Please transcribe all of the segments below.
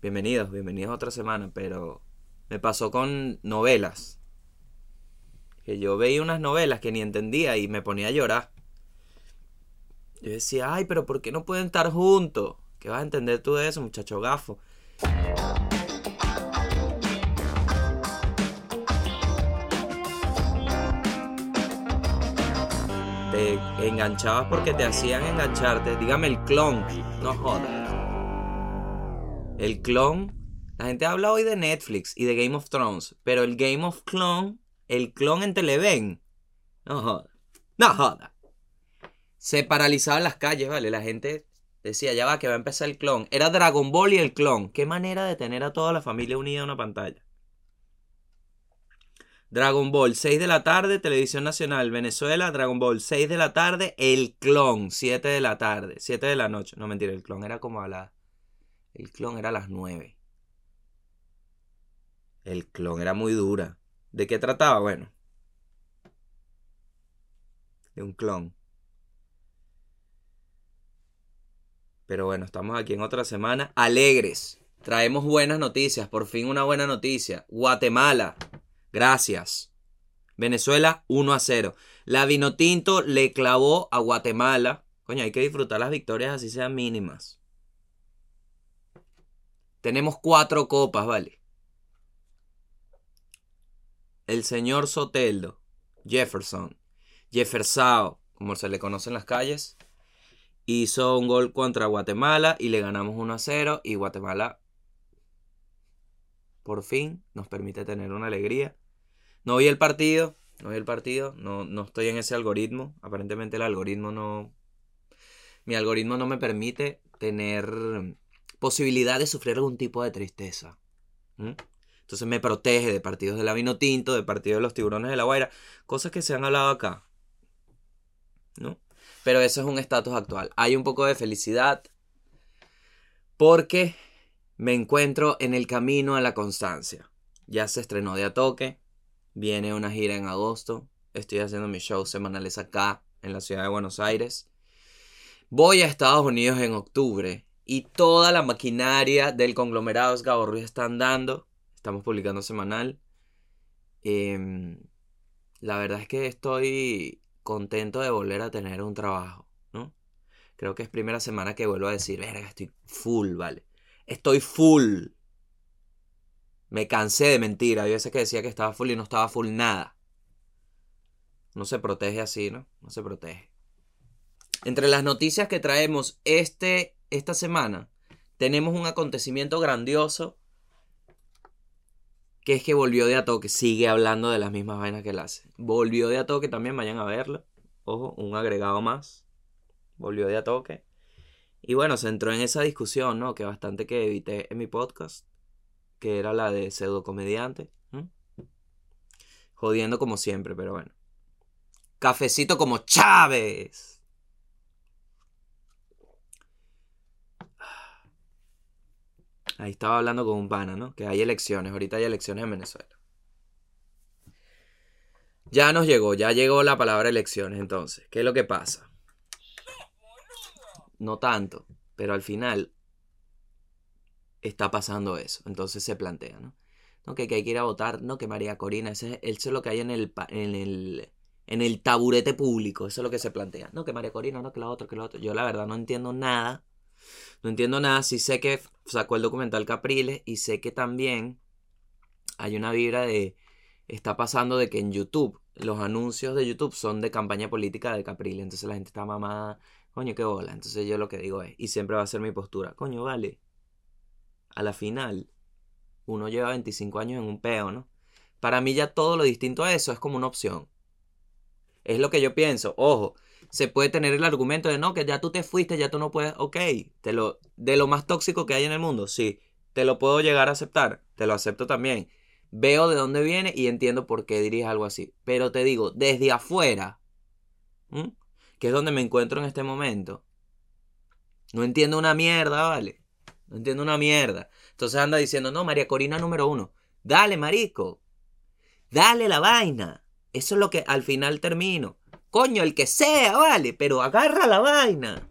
bienvenidos, bienvenidos a otra semana, pero me pasó con novelas. Que yo veía unas novelas que ni entendía y me ponía a llorar. Yo decía, ay, pero ¿por qué no pueden estar juntos? ¿Qué vas a entender tú de eso, muchacho gafo? Te enganchabas porque te hacían engancharte. Dígame el clon. No jodas. El clon. La gente habla hoy de Netflix y de Game of Thrones. Pero el Game of Clone. El clon en Televen. No joda. No joda. Se paralizaban las calles, ¿vale? La gente decía, ya va, que va a empezar el clon. Era Dragon Ball y el clon. Qué manera de tener a toda la familia unida en una pantalla. Dragon Ball, 6 de la tarde, Televisión Nacional, Venezuela, Dragon Ball, 6 de la tarde, El Clon, 7 de la tarde, 7 de la noche. No, mentira, el clon era como a las... El clon era a las 9. El clon era muy dura. ¿De qué trataba? Bueno. De un clon. Pero bueno, estamos aquí en otra semana. Alegres. Traemos buenas noticias. Por fin una buena noticia. Guatemala. Gracias. Venezuela 1 a 0. La Vinotinto le clavó a Guatemala. Coño, hay que disfrutar las victorias así sean mínimas. Tenemos cuatro copas, ¿vale? El señor Soteldo, Jefferson, Jeffersao, como se le conoce en las calles, hizo un gol contra Guatemala y le ganamos 1 a 0 y Guatemala por fin nos permite tener una alegría. No vi el partido, no vi el partido, no, no estoy en ese algoritmo. Aparentemente el algoritmo no... Mi algoritmo no me permite tener posibilidad de sufrir algún tipo de tristeza. Entonces me protege de partidos de la vino tinto, de partidos de los tiburones de la Guaira, cosas que se han hablado acá. ¿No? Pero eso es un estatus actual. Hay un poco de felicidad porque me encuentro en el camino a la constancia. Ya se estrenó de a toque, viene una gira en agosto, estoy haciendo mis shows semanales acá, en la ciudad de Buenos Aires. Voy a Estados Unidos en octubre y toda la maquinaria del conglomerado Esgabo Ruiz está andando. Estamos publicando semanal. Em, la verdad es que estoy contento de volver a tener un trabajo, ¿no? Creo que es primera semana que vuelvo a decir, verga, estoy full, ¿vale? Estoy full. Me cansé de mentir. Hay veces que decía que estaba full y no estaba full nada. No se protege así, ¿no? No se protege. Entre las noticias que traemos este, esta semana, tenemos un acontecimiento grandioso. Que es que volvió de a toque. Sigue hablando de las mismas vainas que él hace. Volvió de a toque también, vayan a verlo. Ojo, un agregado más. Volvió de a toque. Y bueno, se entró en esa discusión, ¿no? Que bastante que evité en mi podcast, que era la de pseudo comediante. Jodiendo como siempre, pero bueno. Cafecito como Chávez. Ahí estaba hablando con un pana, ¿no? Que hay elecciones, ahorita hay elecciones en Venezuela. Ya nos llegó, ya llegó la palabra elecciones entonces. ¿Qué es lo que pasa? no tanto, pero al final está pasando eso. Entonces se plantea, ¿no? ¿No? Que, hay que ir a votar, no, que María Corina, ese, es lo que hay en el, en el, en el taburete público, eso es lo que se plantea. No, que María Corina, no, que la otra, que la otra. Yo la verdad no entiendo nada. No entiendo nada. Sí sé que sacó el documental Capriles y sé que también hay una vibra de... Está pasando de que en YouTube, los anuncios de YouTube son de campaña política de Capriles. Entonces la gente está mamada Coño, qué bola. Entonces yo lo que digo es, y siempre va a ser mi postura, coño, vale. A la final, uno lleva 25 años en un peo, ¿no? Para mí ya todo lo distinto a eso es como una opción. Es lo que yo pienso. Ojo, se puede tener el argumento de no, que ya tú te fuiste, ya tú no puedes. Ok, te lo, de lo más tóxico que hay en el mundo, sí. Te lo puedo llegar a aceptar. Te lo acepto también. Veo de dónde viene y entiendo por qué dirías algo así. Pero te digo, desde afuera, que es donde me encuentro en este momento, no entiendo una mierda, ¿vale? No entiendo una mierda. Entonces anda diciendo, no, María Corina número uno. Dale, marico. Dale la vaina. Eso es lo que al final termino. Coño, el que sea, vale, pero agarra la vaina.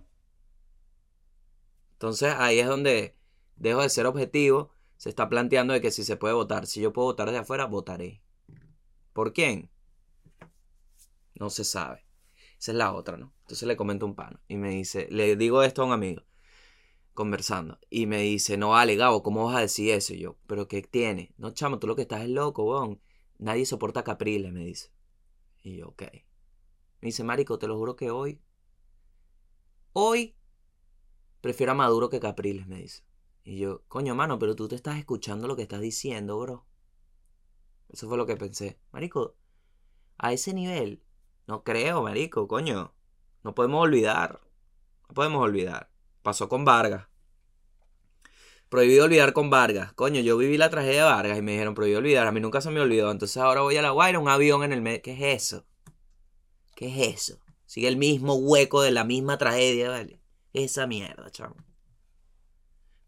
Entonces ahí es donde dejo de ser objetivo, se está planteando de que si se puede votar. Si yo puedo votar de afuera, votaré. ¿Por quién? No se sabe. Esa es la otra, ¿no? Entonces le comento un pano y me dice, le digo esto a un amigo, conversando, y me dice, no vale, Gabo, ¿cómo vas a decir eso? Y yo, ¿pero qué tiene? No, chamo, tú lo que estás es loco, weón. Nadie soporta Capriles, me dice. Y yo, ok. Me dice, Marico, te lo juro que hoy, hoy, prefiero a Maduro que Capriles, me dice. Y yo, coño, mano, pero tú te estás escuchando lo que estás diciendo, bro. Eso fue lo que pensé. Marico, a ese nivel, no creo, marico, coño. No podemos olvidar. No podemos olvidar. Pasó con Vargas. Prohibido olvidar con Vargas. Coño, yo viví la tragedia de Vargas y me dijeron prohibido olvidar. A mí nunca se me olvidó. Entonces ahora voy a La Guaira, un avión en el medio. ¿Qué es eso? ¿Qué es eso? Sigue el mismo hueco de la misma tragedia, ¿vale? Esa mierda, chamo.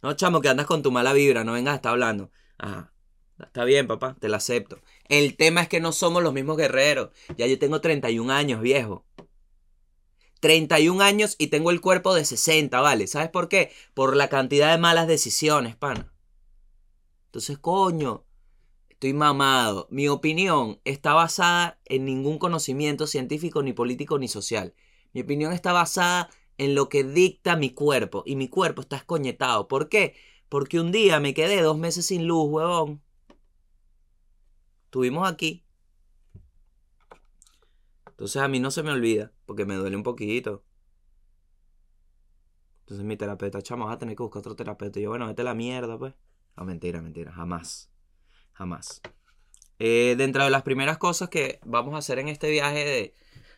No, chamo, que andas con tu mala vibra, no vengas a estar hablando. Ajá. Está bien, papá, te la acepto. El tema es que no somos los mismos guerreros. Ya yo tengo 31 años, viejo. 31 años y tengo el cuerpo de 60, ¿vale? ¿Sabes por qué? Por la cantidad de malas decisiones, pana. Entonces, coño, estoy mamado. Mi opinión está basada en ningún conocimiento científico, ni político, ni social. Mi opinión está basada en lo que dicta mi cuerpo. Y mi cuerpo está escoñetado. ¿Por qué? Porque un día me quedé dos meses sin luz, huevón. Estuvimos aquí. Entonces a mí no se me olvida, porque me duele un poquito. Entonces mi terapeuta, chamo, vas a tener que buscar otro terapeuta. Y yo, bueno, vete a la mierda, pues. No, mentira, mentira, jamás. Jamás. Eh, dentro de las primeras cosas que vamos a hacer en este viaje de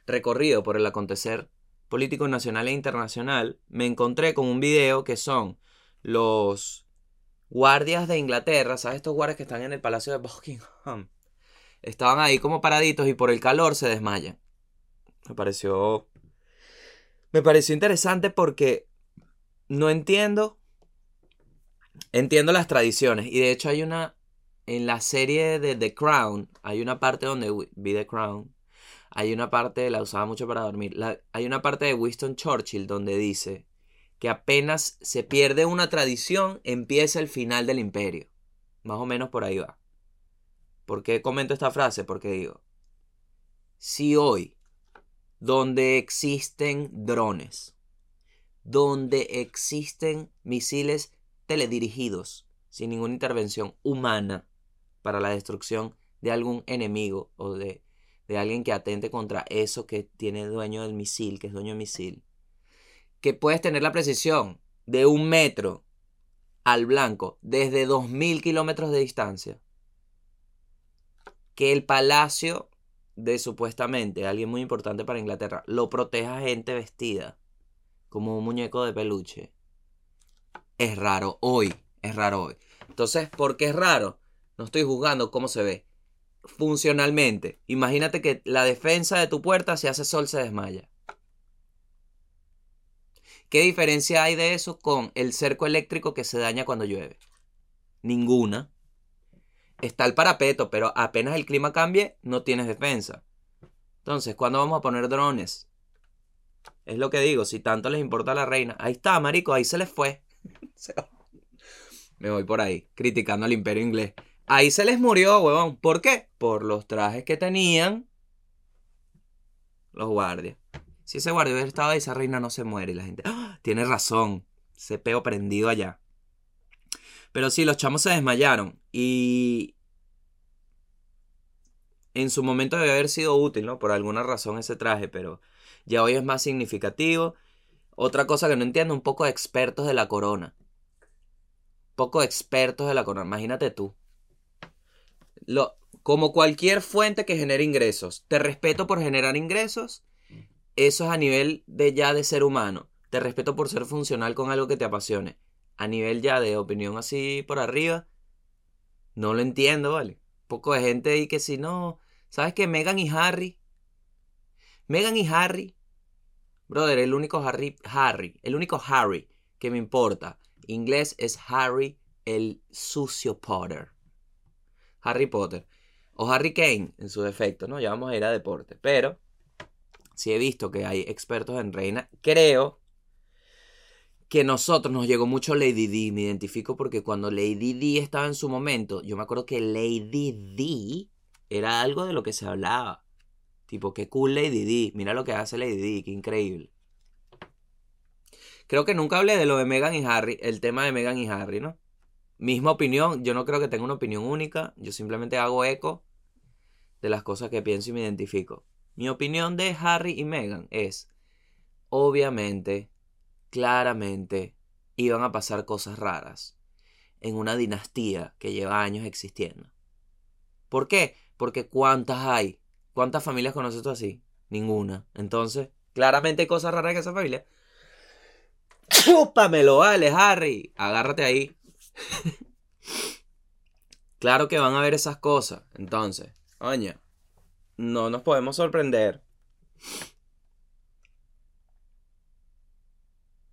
recorrido por el acontecer político nacional e internacional, me encontré con un video que son los guardias de Inglaterra, ¿sabes? Estos guardias que están en el Palacio de Buckingham estaban ahí como paraditos y por el calor se desmayan. Me pareció. Me pareció interesante porque no entiendo. Entiendo las tradiciones. Y de hecho hay una. En la serie de The Crown, hay una parte donde vi The Crown. Hay una parte, la usaba mucho para dormir. hay una parte de Winston Churchill donde dice que apenas se pierde una tradición, empieza el final del imperio. Más o menos por ahí va. ¿Por qué comento esta frase? Porque digo, si hoy, donde existen drones, donde existen misiles teledirigidos, sin ninguna intervención humana para la destrucción de algún enemigo o de, de alguien que atente contra eso que tiene dueño del misil, que es dueño del misil, que puedes tener la precisión de un metro al blanco desde 2.000 kilómetros de distancia que el palacio de supuestamente alguien muy importante para Inglaterra lo proteja gente vestida como un muñeco de peluche. Es raro hoy, es raro hoy. Entonces, ¿por qué es raro? No estoy juzgando cómo se ve. Funcionalmente, imagínate que la defensa de tu puerta si hace sol se desmaya. ¿Qué diferencia hay de eso con el cerco eléctrico que se daña cuando llueve? Ninguna está el parapeto, pero apenas el clima cambie, no tienes defensa. Entonces, ¿cuándo vamos a poner drones? Es lo que digo, si tanto les importa a la reina. Ahí está, marico, ahí se les fue. Me voy por ahí, criticando al imperio inglés. Ahí se les murió, huevón. ¿Por qué? Por los trajes que tenían los guardias. Si ese guardia hubiera estado ahí, esa reina no se muere. Y la gente, ¡Ah! tiene razón. Se peo prendido allá. Pero sí, los chamos se desmayaron. Y en su momento debe haber sido útil, ¿no? Por alguna razón ese traje, pero ya hoy es más significativo. Otra cosa que no entiendo, un poco de expertos de la corona. Poco expertos de la corona, imagínate tú. Como cualquier fuente que genere ingresos, te respeto por generar ingresos, eso es a nivel de ya de ser humano. Te respeto por ser funcional con algo que te apasione a nivel ya de opinión así por arriba, no lo entiendo, ¿vale? Poco de gente ahí que si no, ¿sabes qué? Megan y Harry. Megan y Harry. Brother, el único Harry, Harry, el único Harry que me importa. Inglés es Harry el sucio Potter. Harry Potter. O Harry Kane, en su defecto, ¿no? Ya vamos a ir a deporte. Pero, si he visto que hay expertos en reina, creo que nosotros nos llegó mucho Lady D. Me identifico porque cuando Lady D estaba en su momento, yo me acuerdo que Lady D era algo de lo que se hablaba. Tipo, qué cool Lady D. Mira lo que hace Lady D, qué increíble. Creo que nunca hablé de lo de Meghan y Harry, el tema de Meghan y Harry, ¿no? Misma opinión, yo no creo que tenga una opinión única, yo simplemente hago eco de las cosas que pienso y me identifico. Mi opinión de Harry y Meghan es, obviamente, claramente, iban a pasar cosas raras en una dinastía que lleva años existiendo. ¿Por qué? Porque ¿cuántas hay? ¿Cuántas familias conoces tú así? Ninguna. Entonces, claramente hay cosas raras en esa familia. ¡Chúpamelo, vale, Harry! Agárrate ahí. Claro que van a ver esas cosas. Entonces, oye, no nos podemos sorprender.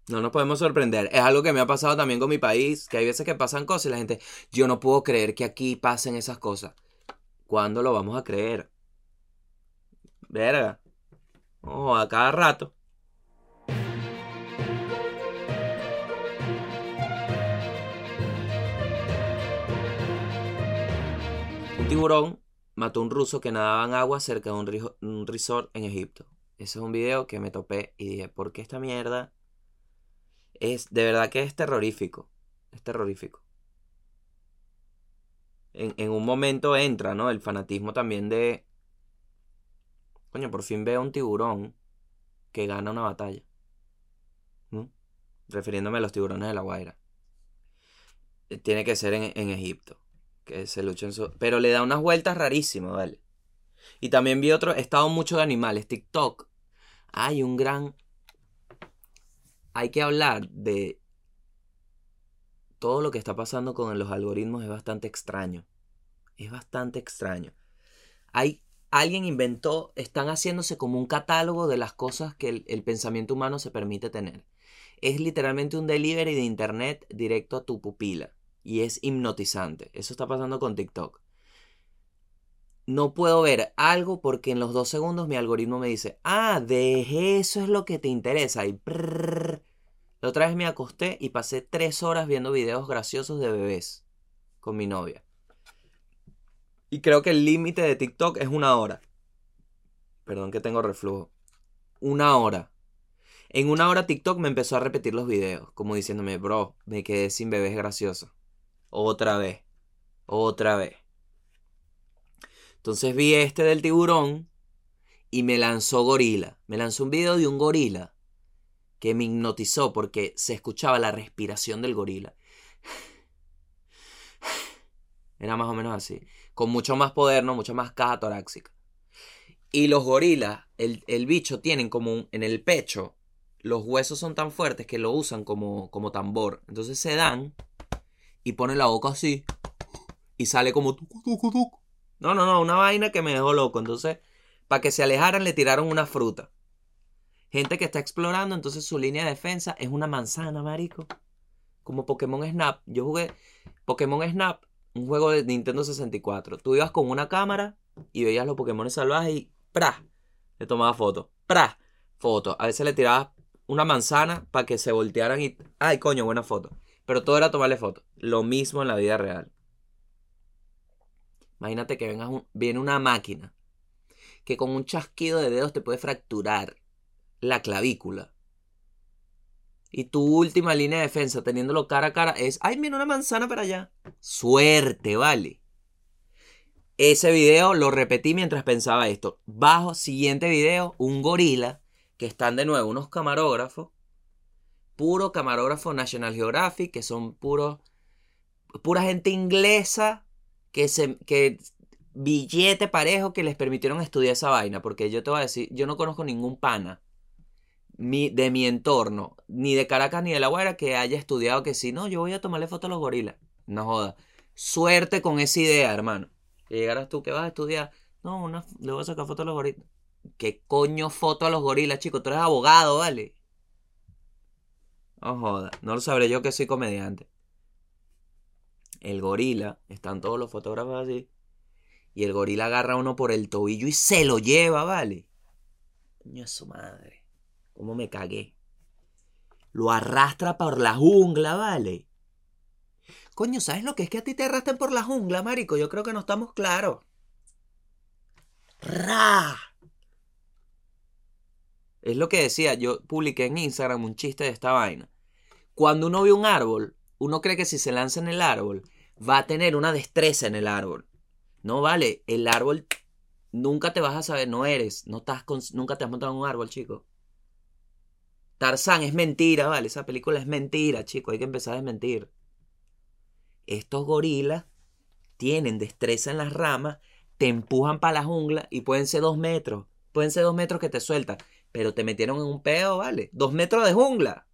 No nos podemos sorprender. Es algo que me ha pasado también con mi país, que hay veces que pasan cosas y la gente, yo no puedo creer que aquí pasen esas cosas. ¿Cuándo lo vamos a creer? Verga. Oh, a cada rato. Tiburón mató a un ruso que nadaba en agua cerca de un, resort en Egipto. Ese es un video que me topé y dije, ¿por qué esta mierda? Es, de verdad que es terrorífico. Es terrorífico. En, en un momento entra, ¿no? El fanatismo también de... Coño, por fin veo un tiburón que gana una batalla. Refiriéndome a los tiburones de la Guaira. Eh, tiene que ser en, en Egipto que se luchan su... Pero le da unas vueltas rarísimas, ¿vale? Y también vi otro, he estado mucho de animales, TikTok. Hay un gran... Hay que hablar de... Todo lo que está pasando con los algoritmos es bastante extraño. Es bastante extraño. Hay... Alguien inventó, están haciéndose como un catálogo de las cosas que el, el pensamiento humano se permite tener. Es literalmente un delivery de internet directo a tu pupila y es hipnotizante. Eso está pasando con TikTok. No puedo ver algo porque en los dos segundos mi algoritmo me dice, ah, de eso es lo que te interesa. Y la otra vez me acosté y pasé tres horas viendo videos graciosos de bebés con mi novia. Y creo que el límite de TikTok es una hora. Perdón que tengo reflujo. Una hora. En una hora TikTok me empezó a repetir los videos, como diciéndome, bro, me quedé sin bebés graciosos. Otra vez. Otra vez. Entonces vi este del tiburón y me lanzó gorila. Me lanzó un video de un gorila que me hipnotizó porque se escuchaba la respiración del gorila. Era más o menos así. Con mucho más poder, ¿no? Mucha más caja torácica. Y los gorilas, el, el bicho, tienen como en el pecho, los huesos son tan fuertes que lo usan como, como tambor. Entonces se dan y pone la boca así y sale como No, no, no, una vaina que me dejó loco. Entonces, para que se alejaran le tiraron una fruta. Gente que está explorando, entonces su línea de defensa es una manzana, marico. Como Pokémon Snap. Yo jugué Pokémon Snap, un juego de Nintendo 64. Tú ibas con una cámara y veías los Pokémon salvajes y ¡pra! Le tomaba fotos. ¡pra! Foto. A veces le tirabas una manzana para que se voltearan y. ¡Ay, coño, buena foto! Pero todo era tomarle fotos. Lo mismo en la vida real. Imagínate que vengas viene una máquina que con un chasquido de dedos te puede fracturar la clavícula. Y tu última línea de defensa, teniéndolo cara a cara, es, ay, mira una manzana para allá. Suerte, vale. Ese video lo repetí mientras pensaba esto. Bajo, siguiente video, un gorila, que están de nuevo unos camarógrafos, puro camarógrafo National Geographic, que son puros, pura gente inglesa que se, que billete parejo que les permitieron estudiar esa vaina, porque yo te voy a decir, yo no conozco ningún pana de mi entorno, ni de Caracas ni de La Guaira, que haya estudiado que si no, yo voy a tomarle foto a los gorilas. No joda. Suerte con esa idea, hermano. Que llegaras tú que vas a estudiar. No, una, le voy a sacar foto a los gorilas. ¿Qué coño foto a los gorilas, chico? Tú eres abogado, ¿vale? No joda, no lo sabré yo que soy comediante. El gorila, están todos los fotógrafos así. Y el gorila agarra a uno por el tobillo y se lo lleva, ¿vale? Coño su madre. ¿Cómo me cagué? lo arrastra por la jungla, ¿vale? Coño, ¿sabes lo que es que a ti te arrastren por la jungla, marico? Yo creo que no estamos claros. ¡Ra! Es lo que decía, yo publiqué en Instagram un chiste de esta vaina. Cuando uno ve un árbol, uno cree que si se lanza en el árbol, va a tener una destreza en el árbol. No vale, el árbol nunca te vas a saber, no eres, no estás nunca te has montado en un árbol, chico. Tarzán es mentira, vale, esa película es mentira, chico, hay que empezar a desmentir. Estos gorilas tienen destreza en las ramas, te empujan para la jungla y pueden ser dos metros, pueden ser dos metros que te sueltan, pero te metieron en un pedo, vale, dos metros de jungla.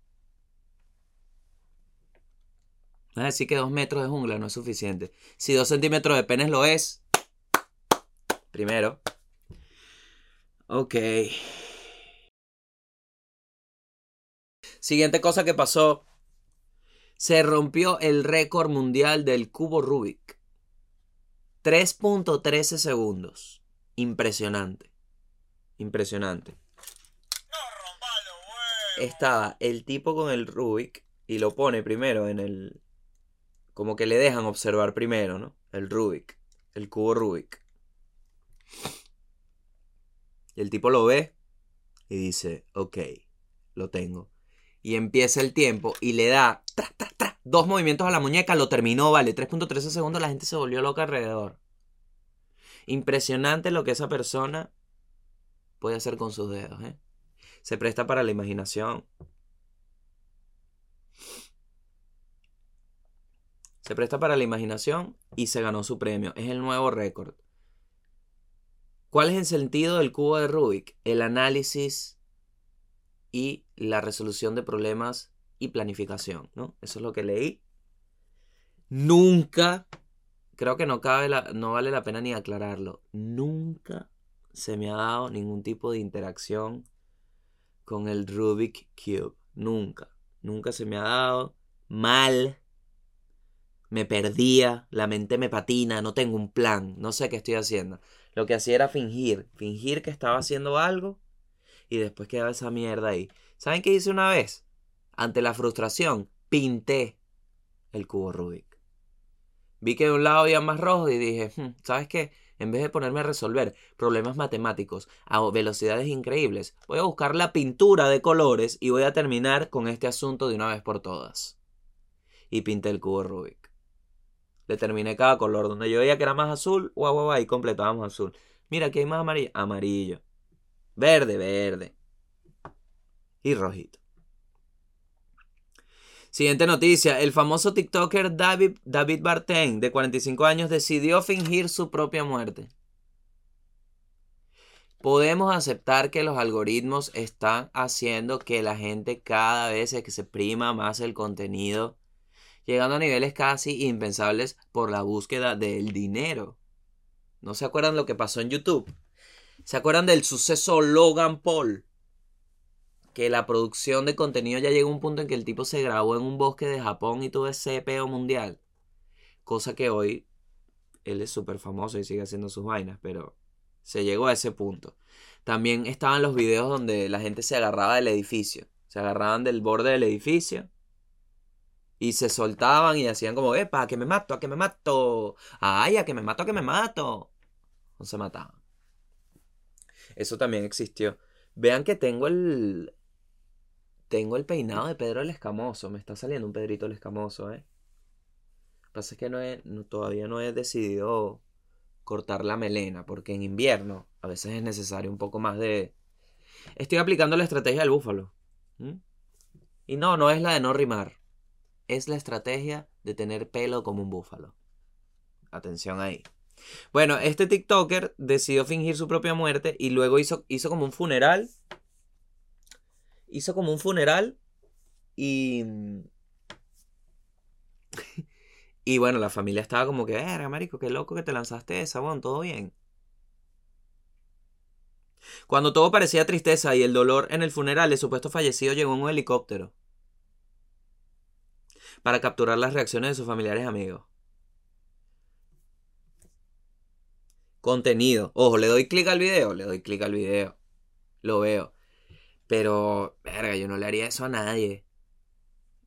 No es decir que dos metros de jungla no es suficiente. Si dos centímetros de penes lo es, primero. Ok. Siguiente cosa que pasó. Se rompió el récord mundial del cubo Rubik. 3.13 segundos. Impresionante. Impresionante. Estaba el tipo con el Rubik y lo pone primero en el... Como que le dejan observar primero, ¿no? El Rubik. El cubo Rubik. Y el tipo lo ve y dice, ok, lo tengo y empieza el tiempo y le da dos movimientos a la muñeca, lo terminó, vale, 3.13 segundos, la gente se volvió loca alrededor. Impresionante lo que esa persona puede hacer con sus dedos, ¿eh? Se presta para la imaginación. Se presta para la imaginación y se ganó su premio. Es el nuevo récord. ¿Cuál es el sentido del cubo de Rubik? El análisis y la resolución de problemas y planificación, ¿no? Eso es lo que leí. Nunca, creo que no, cabe la, no vale la pena ni aclararlo, nunca se me ha dado ningún tipo de interacción con el Rubik Cube. Nunca, nunca se me ha dado mal. Me perdía, la mente me patina, no tengo un plan, no sé qué estoy haciendo. Lo que hacía era fingir, fingir que estaba haciendo algo y después quedaba esa mierda ahí. ¿Saben qué hice una vez? Ante la frustración, pinté el cubo Rubik. Vi que de un lado había más rojo y dije, hmm, ¿sabes qué? En vez de ponerme a resolver problemas matemáticos a velocidades increíbles, voy a buscar la pintura de colores y voy a terminar con este asunto de una vez por todas. Y pinté el cubo Rubik. Determiné cada color. Donde yo veía que era más azul, guau, guau, guau, y completábamos azul. Mira, aquí hay más amarillo. Amarillo. Verde, verde. Y rojito. Siguiente noticia. El famoso TikToker David, David Barten, de 45 años, decidió fingir su propia muerte. Podemos aceptar que los algoritmos están haciendo que la gente cada vez se exprima más el contenido, llegando a niveles casi impensables por la búsqueda del dinero. ¿No se acuerdan lo que pasó en YouTube? ¿Se acuerdan del suceso Logan Paul? Que la producción de contenido ya llegó a un punto en que el tipo se grabó en un bosque de Japón y tuvo ese peo mundial. Cosa que hoy él es súper famoso y sigue haciendo sus vainas, pero se llegó a ese punto. También estaban los videos donde la gente se agarraba del edificio. Se agarraban del borde del edificio y se soltaban y hacían como, epa, que me mato, a que me mato. Ay, a que me mato, a que me mato. No se mataban. Eso también existió. Vean que tengo el. Tengo el peinado de Pedro el Escamoso. Me está saliendo un Pedrito el Escamoso, ¿eh? Lo que pasa es que no he, todavía no he decidido cortar la melena, porque en invierno a veces es necesario un poco más de... Estoy aplicando la estrategia del búfalo. Y no, no es la de no rimar. Es la estrategia de tener pelo como un búfalo. Atención ahí. Bueno, este TikToker decidió fingir su propia muerte y luego hizo, hizo como un funeral. Hizo como un funeral y... y bueno, la familia estaba como que, verga, marico, qué loco que te lanzaste esa, bueno, todo bien. Cuando todo parecía tristeza y el dolor en el funeral, el supuesto fallecido llegó en un helicóptero para capturar las reacciones de sus familiares y amigos. contenido. Ojo, le doy clic al video, le doy clic al video. Lo veo. Pero, verga, yo no le haría eso a nadie.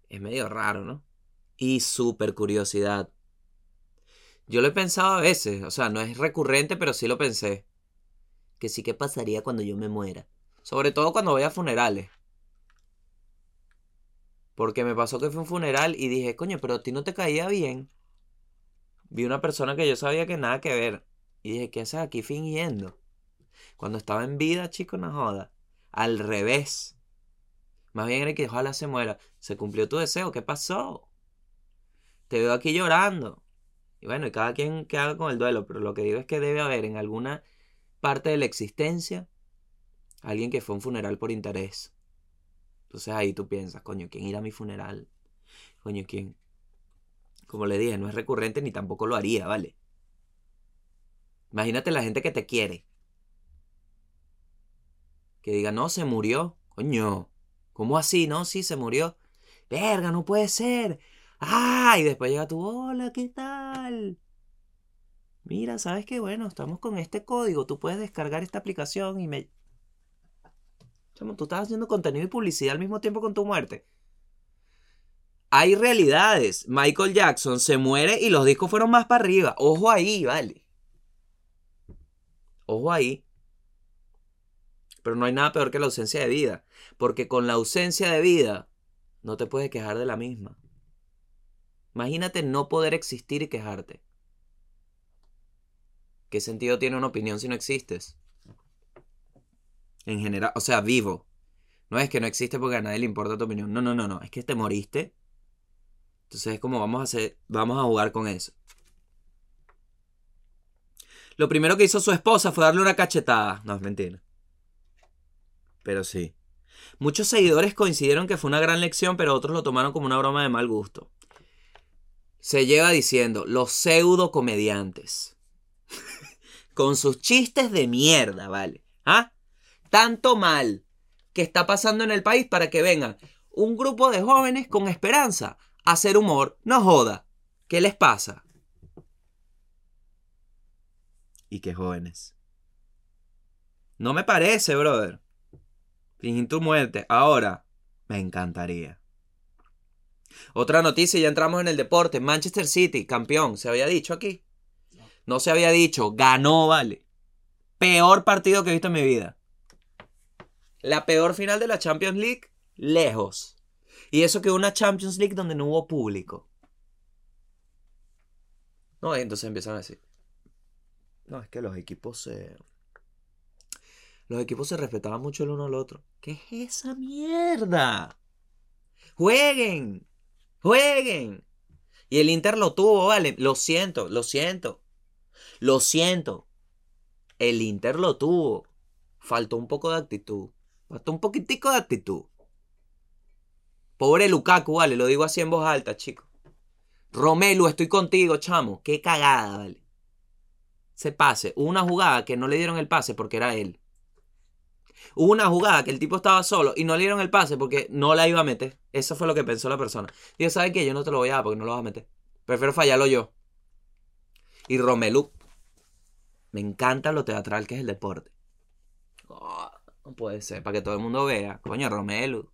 Es medio raro, ¿no? Y súper curiosidad. Yo lo he pensado a veces, o sea, no es recurrente, pero sí lo pensé. Que sí que pasaría cuando yo me muera. Sobre todo cuando voy a funerales. Porque me pasó que fue un funeral y dije, coño, pero a ti no te caía bien. Vi una persona que yo sabía que nada que ver. Y dije, ¿qué haces aquí fingiendo? Cuando estaba en vida, chico, no joda. Al revés. Más bien era que ojalá se muera. Se cumplió tu deseo. ¿Qué pasó? Te veo aquí llorando. Y bueno, y cada quien que haga con el duelo. Pero lo que digo es que debe haber en alguna parte de la existencia alguien que fue a un funeral por interés. Entonces ahí tú piensas, coño, ¿quién irá a mi funeral? Coño, ¿quién? Como le dije, no es recurrente ni tampoco lo haría, ¿vale? Imagínate la gente que te quiere. Que diga, no, se murió. Coño, ¿cómo así? No, sí, se murió. Verga, no puede ser. ¡Ah! Y después llega tu, hola, ¿qué tal? Mira, ¿sabes qué? Bueno, estamos con este código. Tú puedes descargar esta aplicación y me tú estás haciendo contenido y publicidad al mismo tiempo con tu muerte. Hay realidades. Michael Jackson se muere y los discos fueron más para arriba. Ojo ahí, vale. Ojo ahí. Pero no hay nada peor que la ausencia de vida. Porque con la ausencia de vida no te puedes quejar de la misma. Imagínate no poder existir y quejarte. ¿Qué sentido tiene una opinión si no existes? En general, o sea, vivo. No es que no existe porque a nadie le importa tu opinión. No, no, no, no. Es que te moriste. Entonces es como vamos a hacer, vamos a jugar con eso. Lo primero que hizo su esposa fue darle una cachetada. No, es mentira. Pero sí. Muchos seguidores coincidieron que fue una gran lección, pero otros lo tomaron como una broma de mal gusto. Se lleva diciendo, los pseudo comediantes. Con sus chistes de mierda, ¿vale? ¿Ah? Tanto mal que está pasando en el país para que vengan un grupo de jóvenes con esperanza a hacer humor. No joda. ¿Qué les pasa? ¿Y qué jóvenes? No me parece, brother. Fingir tu muerte. Ahora, me encantaría. Otra noticia, ya entramos en el deporte. Manchester City, campeón. ¿Se había dicho aquí? No se había dicho. Ganó, vale. Peor partido que he visto en mi vida. La peor final de la Champions League, lejos. Y eso que una Champions League donde no hubo público. No, entonces empiezan a decir. No, es que los equipos se. Los equipos se respetaban mucho el uno al otro. ¿Qué es esa mierda? ¡Jueguen! ¡Jueguen! Y el Inter lo tuvo, vale. Lo siento, lo siento. Lo siento. El Inter lo tuvo. Faltó un poco de actitud. Hasta un poquitico de actitud. Pobre Lukaku, vale, lo digo así en voz alta, chico. Romelu, estoy contigo, chamo. Qué cagada, vale. Se pase. Hubo una jugada que no le dieron el pase porque era él. Hubo una jugada que el tipo estaba solo y no le dieron el pase porque no la iba a meter. Eso fue lo que pensó la persona. Dios ¿sabe qué? Yo no te lo voy a dar porque no lo vas a meter. Prefiero fallarlo yo. Y Romelu. Me encanta lo teatral que es el deporte. No puede ser, para que todo el mundo vea. Coño, Romelu.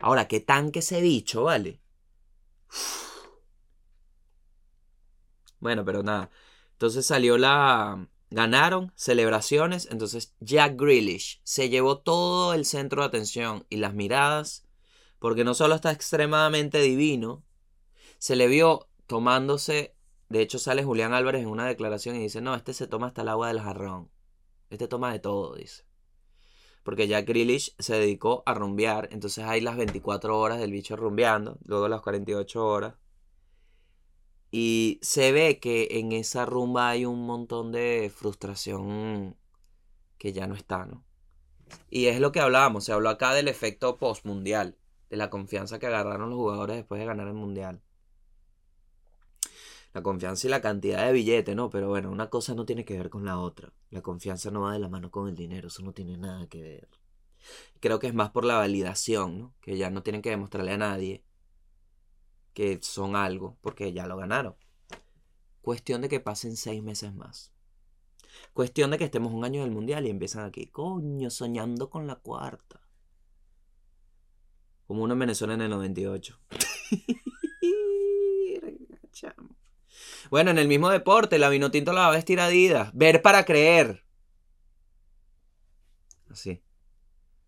Ahora, ¿qué tanque ese bicho, vale? Bueno, pero nada. Entonces salió la... Ganaron, celebraciones. Entonces Jack Grealish se llevó todo el centro de atención y las miradas. Porque no solo está extremadamente divino, se le vio tomándose. De hecho, sale Julián Álvarez en una declaración y dice: No, este se toma hasta el agua del jarrón. Este toma de todo, dice porque Jack Grealish se dedicó a rumbear, entonces hay las 24 horas del bicho rumbeando, luego las 48 horas. Y se ve que en esa rumba hay un montón de frustración que ya no está, ¿no? Y es lo que hablábamos, se habló acá del efecto postmundial, de la confianza que agarraron los jugadores después de ganar el mundial. La confianza y la cantidad de billetes, ¿no? Pero bueno, una cosa no tiene que ver con la otra. La confianza no va de la mano con el dinero, eso no tiene nada que ver. Creo que es más por la validación, ¿no? Que ya no tienen que demostrarle a nadie que son algo, porque ya lo ganaron. Cuestión de que pasen seis meses más. Cuestión de que estemos un año del mundial y empiezan aquí, coño, soñando con la cuarta. Como uno en Venezuela en el 98. bueno, en el mismo deporte, la Vinotinto la va a vestir Adidas. Ver para creer. Así.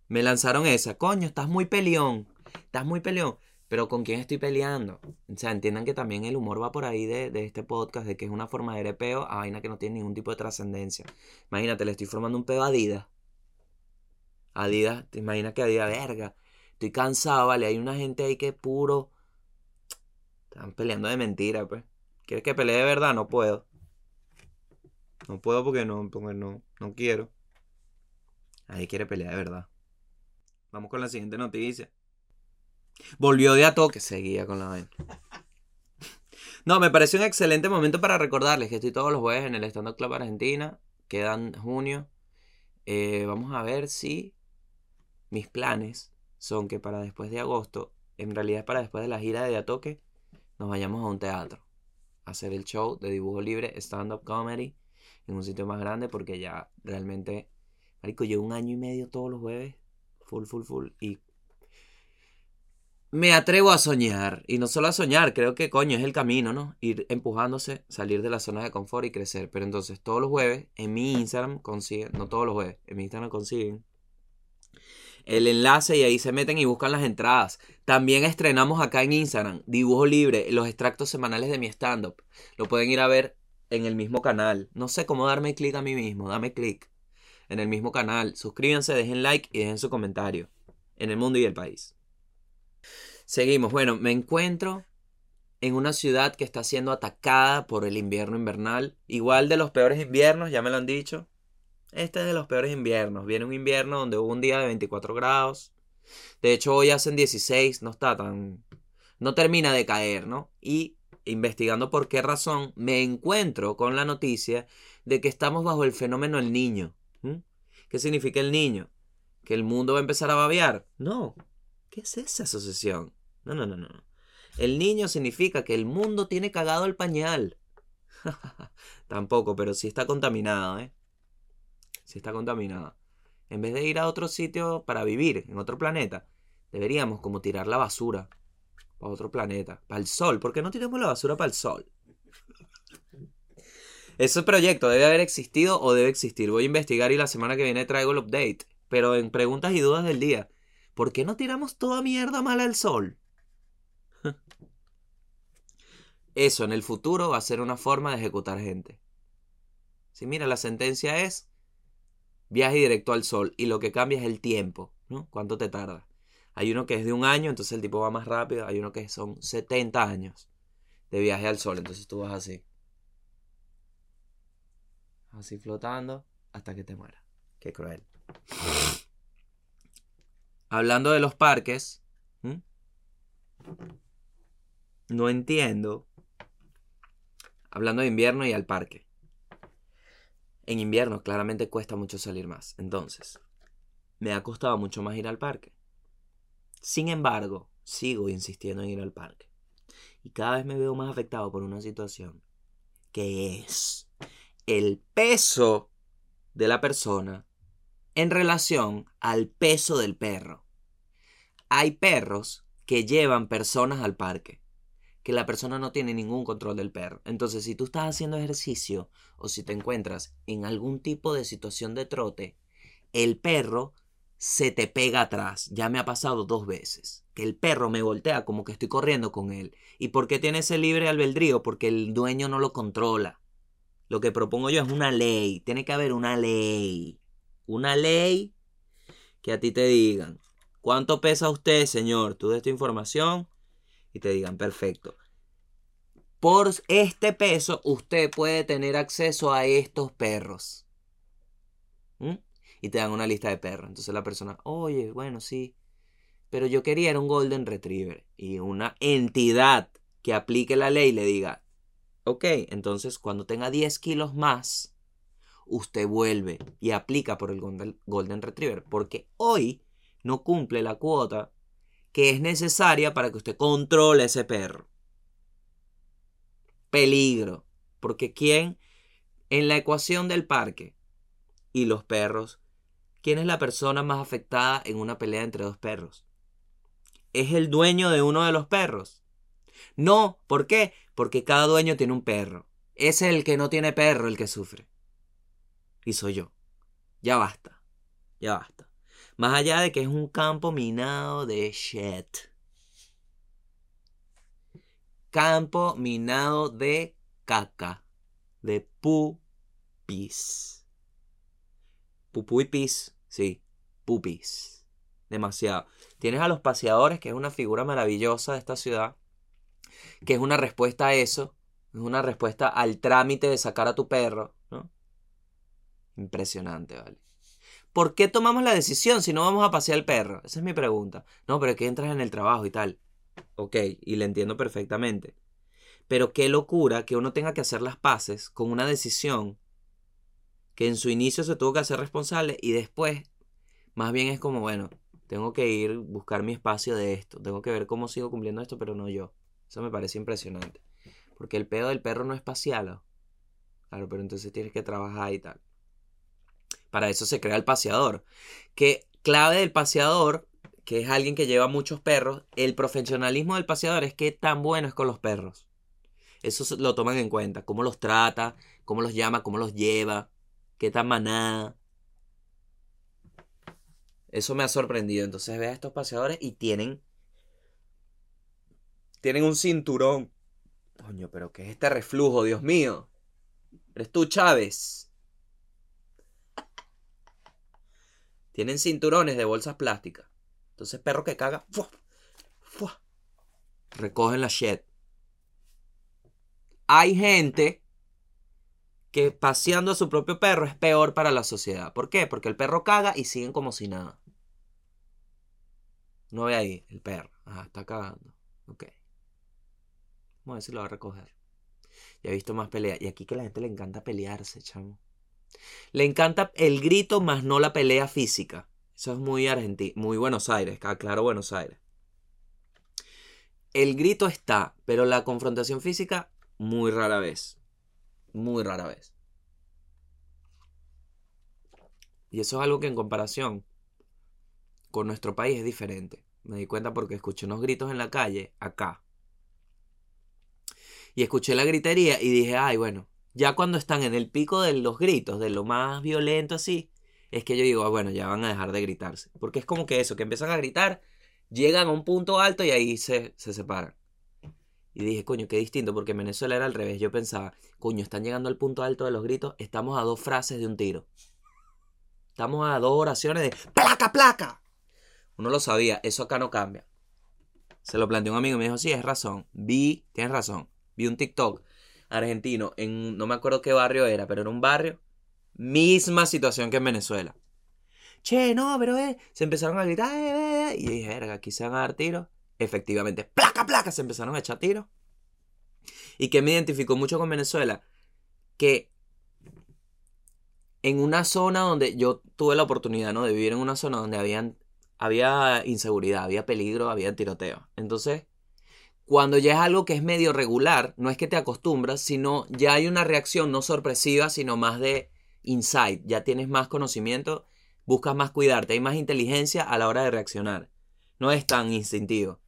Me lanzaron esa. Coño, estás muy peleón. Estás muy peleón. Pero ¿con quién estoy peleando? O sea, entiendan que también el humor va por ahí de, este podcast, de que es una forma de erepeo a vaina que no tiene ningún tipo de trascendencia. Imagínate, le estoy formando un pedo a Adidas. Adidas, te imaginas que Adidas, verga. Estoy cansado, vale. Hay una gente ahí que puro. Están peleando de mentira, pues. ¿Quieres que pelee de verdad? No puedo. No puedo porque no, porque no, no quiero. Ahí quiere pelear de verdad. Vamos con la siguiente noticia. Volvió de a toque, seguía con la vaina. No, me parece un excelente momento para recordarles que estoy todos los jueves en el Stand Up Club Argentina. Quedan junio. Eh, vamos a ver si mis planes son que para después de agosto, en realidad para después de la gira de Toque, nos vayamos a un teatro. Hacer el show de dibujo libre, stand-up comedy, en un sitio más grande, porque ya realmente, Marico, llevo un año y medio todos los jueves, full, full, full, y me atrevo a soñar. Y no solo a soñar, creo que coño es el camino, ¿no? Ir empujándose, salir de la zona de confort y crecer. Pero entonces todos los jueves en mi Instagram consiguen, no todos los jueves, en mi Instagram consiguen el enlace y ahí se meten y buscan las entradas. También estrenamos acá en Instagram, Dibujo Libre, los extractos semanales de mi stand-up. Lo pueden ir a ver en el mismo canal. No sé cómo darme clic a mí mismo, dame clic en el mismo canal. Suscríbanse, dejen like y dejen su comentario. En el mundo y el país. Seguimos. Bueno, me encuentro en una ciudad que está siendo atacada por el invierno invernal. Igual de los peores inviernos, ya me lo han dicho. Este es de los peores inviernos. Viene un invierno donde hubo un día de 24 grados. De hecho, hoy hacen 16, no está tan... No termina de caer, ¿no? Y investigando por qué razón, me encuentro con la noticia de que estamos bajo el fenómeno el niño. ¿Qué significa el niño? ¿Que el mundo va a empezar a babear? No. ¿Qué es esa asociación? No, no, no, no. El niño significa que el mundo tiene cagado el pañal. Tampoco, pero sí está contaminado, ¿eh? Si está contaminada. En vez de ir a otro sitio para vivir, en otro planeta, deberíamos como tirar la basura para otro planeta, para el sol. ¿Por qué no tiramos la basura para el sol? Ese proyecto debe haber existido o debe existir. Voy a investigar y la semana que viene traigo el update. Pero en preguntas y dudas del día, ¿por qué no tiramos toda mierda mala al sol? Eso en el futuro va a ser una forma de ejecutar gente. Si mira, la sentencia es viaje directo al sol y lo que cambia es el tiempo, ¿no? ¿Cuánto te tarda? Hay uno que es de un año, entonces el tipo va más rápido, hay uno que son 70 años de viaje al sol, entonces tú vas así. Así flotando hasta que te mueras. Qué cruel. Hablando de los parques, no entiendo. Hablando de invierno y al parque. En invierno claramente cuesta mucho salir más. Entonces, me ha costado mucho más ir al parque. Sin embargo, sigo insistiendo en ir al parque. Y cada vez me veo más afectado por una situación que es el peso de la persona en relación al peso del perro. Hay perros que llevan personas al parque que la persona no tiene ningún control del perro. Entonces, si tú estás haciendo ejercicio o si te encuentras en algún tipo de situación de trote, el perro se te pega atrás. Ya me ha pasado dos veces. Que el perro me voltea como que estoy corriendo con él. ¿Y por qué tiene ese libre albedrío? Porque el dueño no lo controla. Lo que propongo yo es una ley. Tiene que haber una ley. Una ley que a ti te digan. ¿Cuánto pesa usted, señor? Tú de esta información y te digan, perfecto. Por este peso usted puede tener acceso a estos perros. Y te dan una lista de perros. Entonces la persona, oye, bueno, sí. Pero yo quería era un Golden Retriever. Y una entidad que aplique la ley le diga, ok, entonces cuando tenga 10 kilos más, usted vuelve y aplica por el Golden Retriever. Porque hoy no cumple la cuota que es necesaria para que usted controle ese perro. Peligro. Porque ¿quién en la ecuación del parque y los perros, quién es la persona más afectada en una pelea entre dos perros? es el dueño de uno de los perros. No, ¿por qué? Porque cada dueño tiene un perro. Es el que no tiene perro el que sufre. Y soy yo. Ya basta. Ya basta. Más allá de que es un campo minado de shit. Campo minado de caca. De pupis. Pupú y pis. Sí, pupis. Demasiado. Tienes a los paseadores, que es una figura maravillosa de esta ciudad, que es una respuesta a eso, es una respuesta al trámite de sacar a tu perro, ¿no? Impresionante, ¿vale? ¿Por qué tomamos la decisión si no vamos a pasear al perro? Esa es mi pregunta. No, pero es que entras en el trabajo y tal. Ok, y le entiendo perfectamente. Pero qué locura que uno tenga que hacer las paces con una decisión que en su inicio se tuvo que hacer responsable y después más bien es como, bueno, tengo que ir buscar mi espacio de esto, tengo que ver cómo sigo cumpliendo esto, pero no yo. Eso me parece impresionante. Porque el pedo del perro no es paseado. Claro, pero entonces tienes que trabajar y tal. Para eso se crea el paseador. Que clave del paseador, que es alguien que lleva muchos perros, el profesionalismo del paseador es que tan bueno es con los perros. Eso lo toman en cuenta. Cómo los trata, cómo los llama, cómo los lleva, qué tan manada. Eso me ha sorprendido. Entonces ve a estos paseadores y tienen. Tienen un cinturón. Coño, pero ¿qué es este reflujo, Dios mío? Eres tú, Chávez. Tienen cinturones de bolsas plásticas. Entonces, perro que caga. Recogen la shed. Hay gente que paseando a su propio perro es peor para la sociedad. ¿Por qué? Porque el perro caga y siguen como si nada. No ve ahí el perro. Ah, está cagando. Ok. Vamos a ver si lo va a recoger. Ya he visto más peleas. Y aquí que a la gente le encanta pelearse, chamo. Le encanta el grito más no la pelea física. Eso es muy argentino, muy Buenos Aires, claro Buenos Aires. El grito está, pero la confrontación física muy rara vez. Muy rara vez. Y eso es algo que en comparación con nuestro país es diferente. Me di cuenta porque escuché unos gritos en la calle, acá. Y escuché la gritería y dije, ay, bueno, ya cuando están en el pico de los gritos, de lo más violento así, es que yo digo, ah, bueno, ya van a dejar de gritarse. Porque es como que eso, que empiezan a gritar, llegan a un punto alto y ahí se, se separan. Y dije, coño, qué distinto, porque en Venezuela era al revés. Yo pensaba, coño, están llegando al punto alto de los gritos, estamos a dos frases de un tiro. Estamos a dos oraciones de placa, placa. Uno lo sabía, eso acá no cambia. Se lo planteó un amigo y me dijo, sí, es razón. Vi, tienes razón. Vi un TikTok argentino en, no me acuerdo qué barrio era, pero era un barrio. Misma situación que en Venezuela. Che, no, pero eh. Se empezaron a gritar, eh, eh, eh". y dije, verga, aquí se van a dar tiros. Efectivamente, placa, placa, se empezaron a echar tiros. Y que me identificó mucho con Venezuela, que en una zona donde yo tuve la oportunidad, ¿no? De vivir en una zona donde habían, había inseguridad, había peligro, había tiroteo. Entonces, cuando ya es algo que es medio regular, no es que te acostumbras, sino ya hay una reacción no sorpresiva, sino más de insight. Ya tienes más conocimiento, buscas más cuidarte, hay más inteligencia a la hora de reaccionar. No es tan instintivo.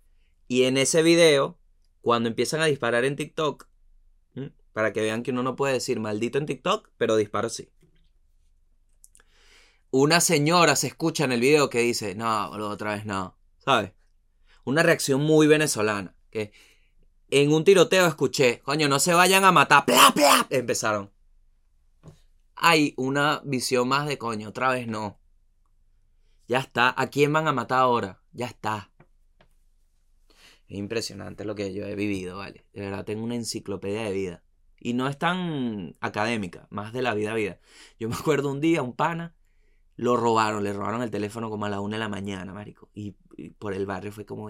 Y en ese video, cuando empiezan a disparar en TikTok, para que vean que uno no puede decir maldito en TikTok, pero disparo sí. Una señora se escucha en el video que dice, no, otra vez no, ¿sabes? Una reacción muy venezolana que en un tiroteo escuché, coño, no se vayan a matar, ¡Pla, pla! empezaron. Hay una visión más de coño, otra vez no. Ya está, ¿a quién van a matar ahora? Ya está. Es impresionante lo que yo he vivido, ¿vale? De verdad, tengo una enciclopedia de vida. Y no es tan académica, más de la vida a vida. Yo me acuerdo un día, un pana, lo robaron, le robaron el teléfono como a la una de la mañana, marico. Y, y por el barrio fue como,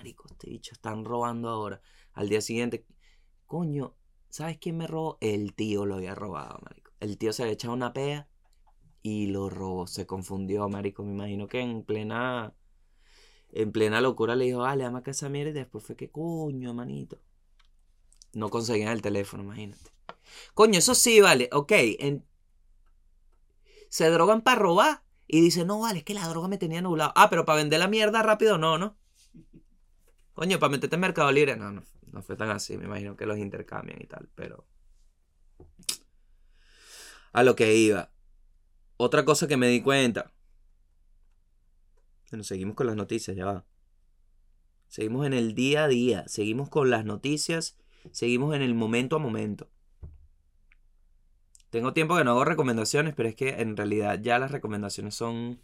marico, este bicho están robando ahora. Al día siguiente, coño, ¿sabes quién me robó? El tío lo había robado, marico. El tío se había echado una pea y lo robó. Se confundió, marico. Me imagino que en plena. En plena locura le dijo, dale, ama que esa mierda. Y después fue que, coño, manito. No conseguían el teléfono, imagínate. Coño, eso sí, vale. Ok. Se drogan para robar. Y dice, no, vale, es que la droga me tenía nublado. Ah, pero para vender la mierda rápido, no, ¿no? Coño, para meterte en Mercado Libre. No, no, no fue tan así. Me imagino que los intercambian y tal, pero. A lo que iba. Otra cosa que me di cuenta. Bueno, seguimos con las noticias, ya va. Seguimos en el día a día. Seguimos con las noticias. Seguimos en el momento a momento. Tengo tiempo que no hago recomendaciones, pero es que en realidad ya las recomendaciones son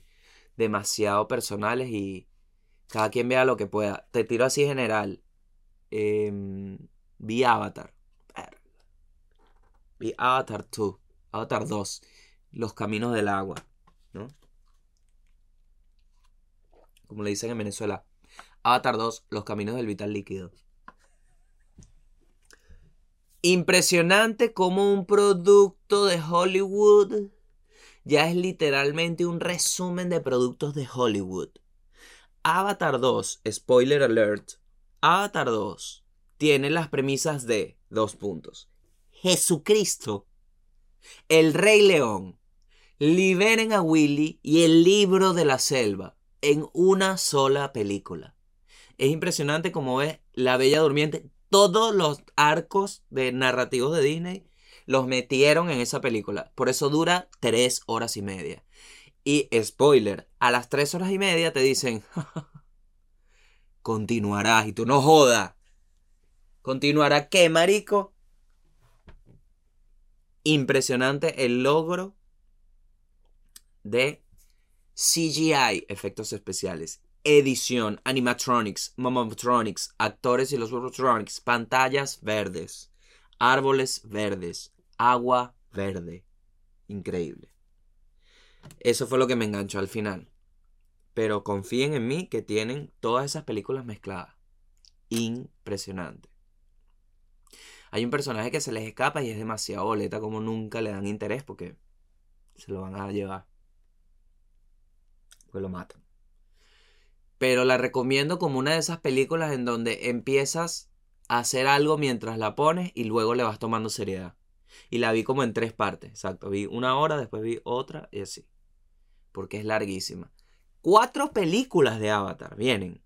demasiado personales y cada quien vea lo que pueda. Te tiro así general. Em, vi Avatar. Vi Avatar 2. Avatar 2. Los caminos del agua. ¿No? Como le dicen en Venezuela. Avatar 2. Los caminos del vital líquido. Impresionante como un producto de Hollywood ya es literalmente un resumen de productos de Hollywood. Avatar 2, spoiler alert, Avatar 2 tiene las premisas de dos puntos. Jesucristo, el Rey León, liberen a Willy y el libro de la selva en una sola película. Es impresionante como ves La Bella Durmiente, todos los arcos de narrativos de Disney los metieron en esa película. Por eso dura tres horas y media. Y spoiler, a las tres horas y media te dicen, continuarás y tú no jodas. ¿Continuará qué, marico? Impresionante el logro de CGI, efectos especiales, edición, animatronics, momotronics, actores y los animatronics, pantallas verdes, árboles verdes, agua verde. Increíble. Eso fue lo que me enganchó al final. Pero confíen en mí que tienen todas esas películas mezcladas. Impresionante. Hay un personaje que se les escapa y es demasiado boleta como nunca le dan interés porque se lo van a llevar. Pues lo matan. Pero la recomiendo como una de esas películas en donde empiezas a hacer algo mientras la pones y luego le vas tomando seriedad. Y la vi como en tres partes, exacto. Vi una hora, después vi otra y así. Porque es larguísima. Cuatro películas de Avatar vienen.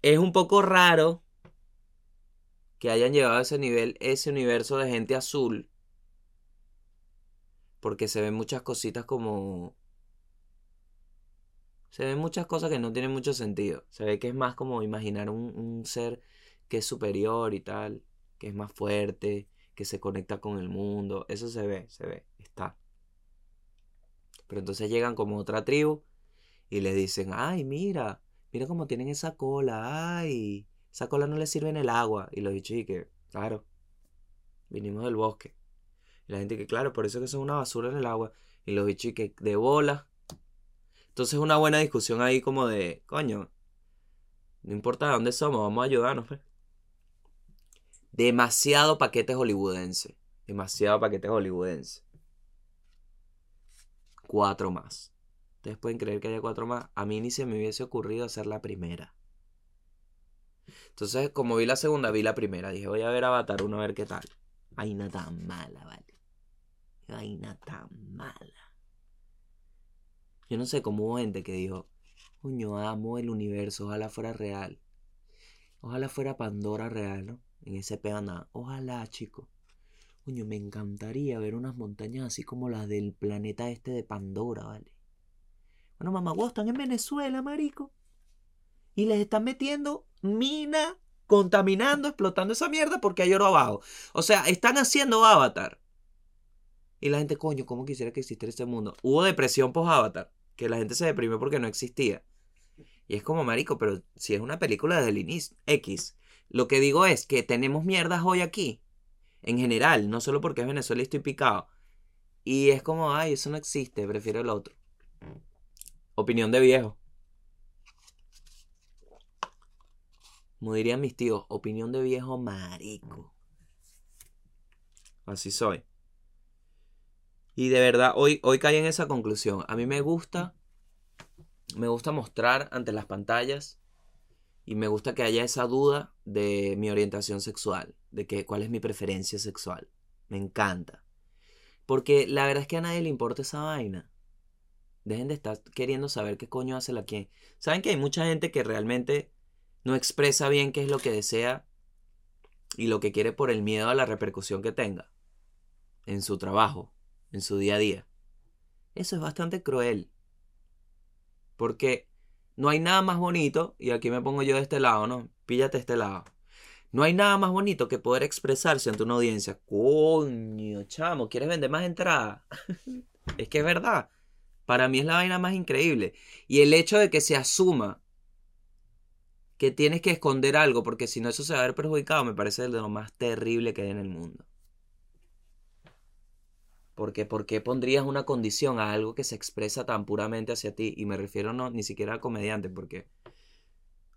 Es un poco raro que hayan llevado a ese nivel ese universo de gente azul. Porque se ven muchas cositas como... Se ven muchas cosas que no tienen mucho sentido. Se ve que es más como imaginar un, un ser que es superior y tal, que es más fuerte, que se conecta con el mundo. Eso se ve, se ve, está. Pero entonces llegan como otra tribu y les dicen, ay, mira, mira cómo tienen esa cola, ay, esa cola no le sirve en el agua. Y los dicho, y que, claro, vinimos del bosque. Y la gente que, claro, por eso que son una basura en el agua. Y los bichos que de bola. Entonces una buena discusión ahí como de, coño, no importa de dónde somos, vamos a ayudarnos. Pues. Demasiado paquete hollywoodense. Demasiado paquete hollywoodense. Cuatro más. Ustedes pueden creer que haya cuatro más. A mí ni se me hubiese ocurrido hacer la primera. Entonces, como vi la segunda, vi la primera. Dije, voy a ver Avatar 1 a ver qué tal. Vaina tan mala, vale. Vaina tan mala. Yo no sé cómo hubo gente que dijo, coño, amo el universo, ojalá fuera real. Ojalá fuera Pandora real, ¿no? En ese peana. Ojalá, chico. Coño, me encantaría ver unas montañas así como las del planeta este de Pandora, ¿vale? Bueno, mamá, están en Venezuela, marico. Y les están metiendo mina, contaminando, explotando esa mierda porque hay oro abajo. O sea, están haciendo Avatar. Y la gente, coño, ¿cómo quisiera que existiera este mundo? Hubo depresión post-Avatar. Que la gente se deprimió porque no existía. Y es como, marico, pero si es una película desde el inicio, X. Lo que digo es que tenemos mierdas hoy aquí. En general, no solo porque es Venezuela y estoy picado. Y es como, ay, eso no existe, prefiero el otro. Opinión de viejo. Como dirían mis tíos, opinión de viejo marico. Así soy. Y de verdad, hoy, hoy caí en esa conclusión. A mí me gusta, me gusta mostrar ante las pantallas y me gusta que haya esa duda de mi orientación sexual, de que cuál es mi preferencia sexual. Me encanta. Porque la verdad es que a nadie le importa esa vaina. Dejen de estar queriendo saber qué coño hace la quien. Saben que hay mucha gente que realmente no expresa bien qué es lo que desea y lo que quiere por el miedo a la repercusión que tenga en su trabajo, en su día a día. Eso es bastante cruel. Porque no hay nada más bonito, y aquí me pongo yo de este lado, ¿no? Píllate este lado. No hay nada más bonito que poder expresarse ante una audiencia. Coño, chamo, ¿quieres vender más entradas? es que es verdad. Para mí es la vaina más increíble. Y el hecho de que se asuma que tienes que esconder algo, porque si no eso se va a ver perjudicado, me parece de lo más terrible que hay en el mundo. Porque ¿por qué pondrías una condición a algo que se expresa tan puramente hacia ti? Y me refiero no ni siquiera al comediante, porque,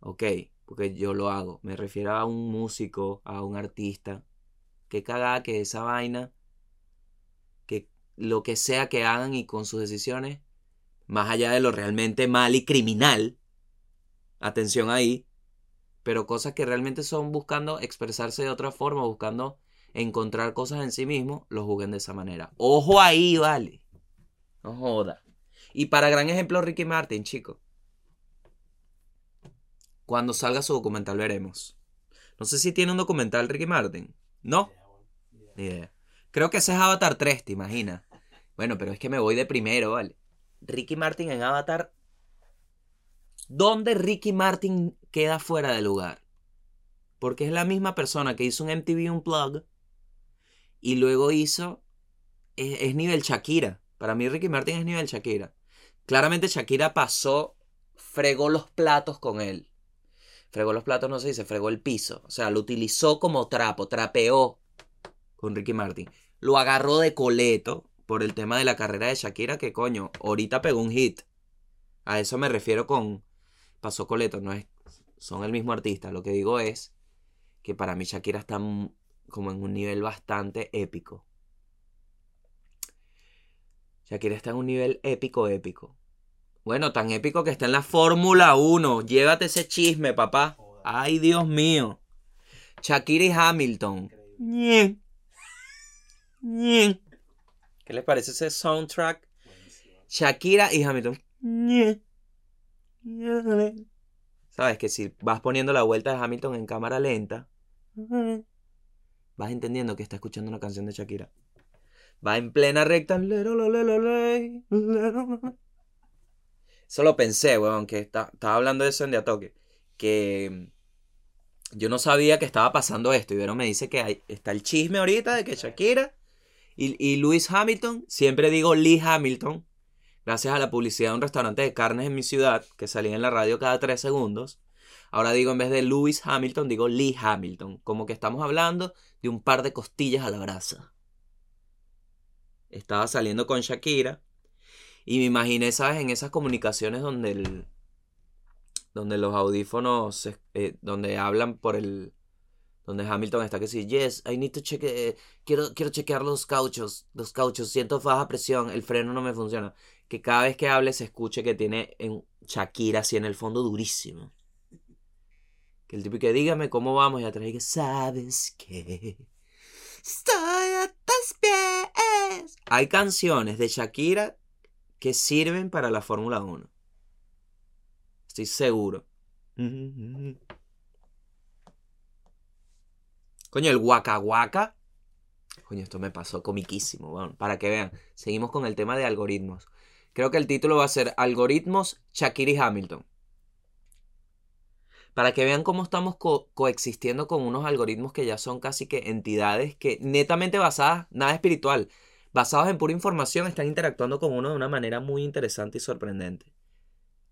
ok, porque yo lo hago. Me refiero a un músico, a un artista. Qué cagada que esa vaina, que lo que sea que hagan y con sus decisiones, más allá de lo realmente mal y criminal, atención ahí, pero cosas que realmente son buscando expresarse de otra forma, buscando encontrar cosas en sí mismo, lo juzguen de esa manera. Ojo ahí, vale. No joda. Y para gran ejemplo, Ricky Martin, chicos. Cuando salga su documental veremos. No sé si tiene un documental Ricky Martin. ¿No? Ni idea. Creo que ese es Avatar 3, ¿te imaginas? Bueno, pero es que me voy de primero, ¿vale? Ricky Martin en Avatar. ¿Dónde Ricky Martin queda fuera de lugar? Porque es la misma persona que hizo un MTV Unplugged y luego hizo. Es, nivel Shakira. Para mí, Ricky Martin es nivel Shakira. Claramente, Shakira pasó. Fregó los platos con él. Fregó los platos, no se fregó el piso. O sea, lo utilizó como trapo, trapeó con Ricky Martin. Lo agarró de coleto por el tema de la carrera de Shakira, que coño, ahorita pegó un hit. A eso me refiero con pasó coleto, no es son el mismo artista. Lo que digo es que para mí Shakira está como en un nivel bastante épico. Shakira está en un nivel épico, épico. Bueno, tan épico que está en la Fórmula 1. Llévate ese chisme, papá. Ay, Dios mío. Shakira y Hamilton. ¿Qué les parece ese soundtrack? Shakira y Hamilton. Sabes que si vas poniendo la vuelta de Hamilton en cámara lenta, vas entendiendo que está escuchando una canción de Shakira. Va en plena recta. Eso lo pensé, weón, que estaba hablando de eso en De Toque. Que yo no sabía que estaba pasando esto. Y Vero me dice que está el chisme ahorita de que Shakira y, y Lewis Hamilton, siempre digo Lee Hamilton, gracias a la publicidad de un restaurante de carnes en mi ciudad, que salía en la radio cada tres segundos. Ahora digo, en vez de Lewis Hamilton, digo Lee Hamilton. Como que estamos hablando de un par de costillas a la brasa. Estaba saliendo con Shakira y me imaginé, ¿sabes? En esas comunicaciones donde el, donde los audífonos, eh, donde hablan por el, donde Hamilton está que sí, yes, I need to check, eh, quiero, quiero chequear los cauchos, los cauchos, siento baja presión, el freno no me funciona. Que cada vez que hable se escuche que tiene en Shakira así en el fondo durísimo. El tipo que dígame cómo vamos y atrás que sabes que estoy a tus pies. Hay canciones de Shakira que sirven para la Fórmula 1. Estoy seguro. Coño, el Waka Waka. Coño, esto me pasó comiquísimo. Bueno, para que vean, seguimos con el tema de algoritmos. Creo que el título va a ser Algoritmos Shakira y Hamilton. Para que vean cómo estamos coexistiendo con unos algoritmos que ya son casi que entidades que netamente basadas, nada espiritual, basados en pura información, están interactuando con uno de una manera muy interesante y sorprendente.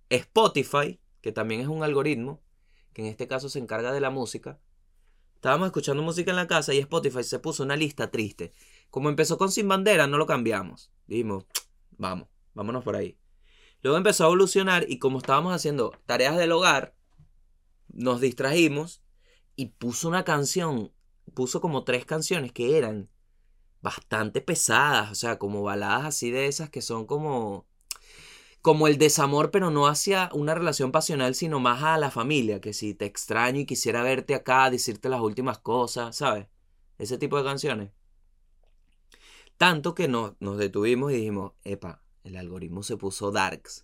Spotify, que también es un algoritmo, que en este caso se encarga de la música, estábamos escuchando música en la casa y Spotify se puso una lista triste. Como empezó con Sin Bandera, no lo cambiamos. Dijimos, vamos, vámonos por ahí. Luego empezó a evolucionar y como estábamos haciendo tareas del hogar, nos distrajimos y puso una canción, puso como tres canciones que eran bastante pesadas, o sea, como baladas así de esas que son como como el desamor, pero no hacia una relación pasional, sino más a la familia, que si te extraño y quisiera verte acá, decirte las últimas cosas, ¿sabes? Ese tipo de canciones. Tanto que nos, nos detuvimos y dijimos, epa, el algoritmo se puso darks.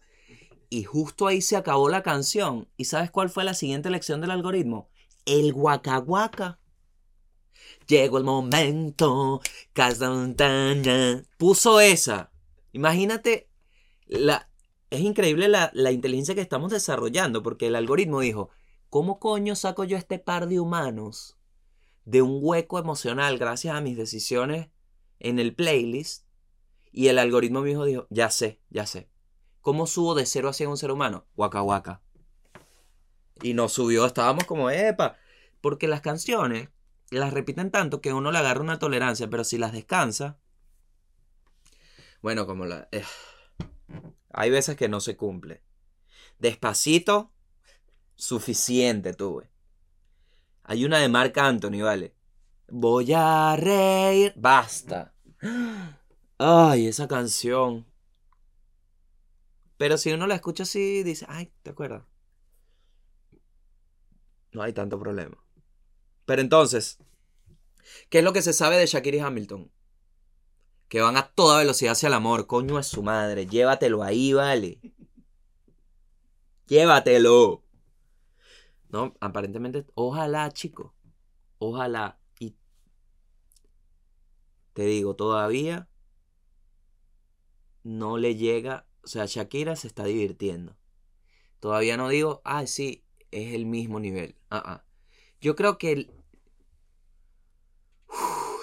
Y justo ahí se acabó la canción. ¿Y sabes cuál fue la siguiente lección del algoritmo? El guacaguaca. Llegó el momento, montaña. Puso esa. Imagínate, la, es increíble la, la inteligencia que estamos desarrollando, porque el algoritmo dijo, ¿cómo coño saco yo este par de humanos de un hueco emocional gracias a mis decisiones en el playlist? Y el algoritmo mismo dijo, ya sé, ya sé. ¿Cómo subo de 0 a 100 un ser humano? Waka waka. Y nos subió, estábamos como, epa. Porque las canciones las repiten tanto que uno le agarra una tolerancia, pero si las descansa. Bueno, como la. Eh, hay veces que no se cumple. Despacito, suficiente tuve. Hay una de Marc Anthony, ¿vale? Voy a reír. Basta. Ay, esa canción. Pero si uno la escucha así, dice, ay, ¿te acuerdas? No hay tanto problema. Pero entonces, ¿qué es lo que se sabe de Shakira y Hamilton? Que van a toda velocidad hacia el amor. Coño es su madre. Llévatelo ahí, vale. Llévatelo. No, aparentemente, ojalá, chico. Ojalá. Y te digo, todavía no le llega. O sea, Shakira se está divirtiendo. Todavía no digo, ah, sí, es el mismo nivel. Ah. Yo creo que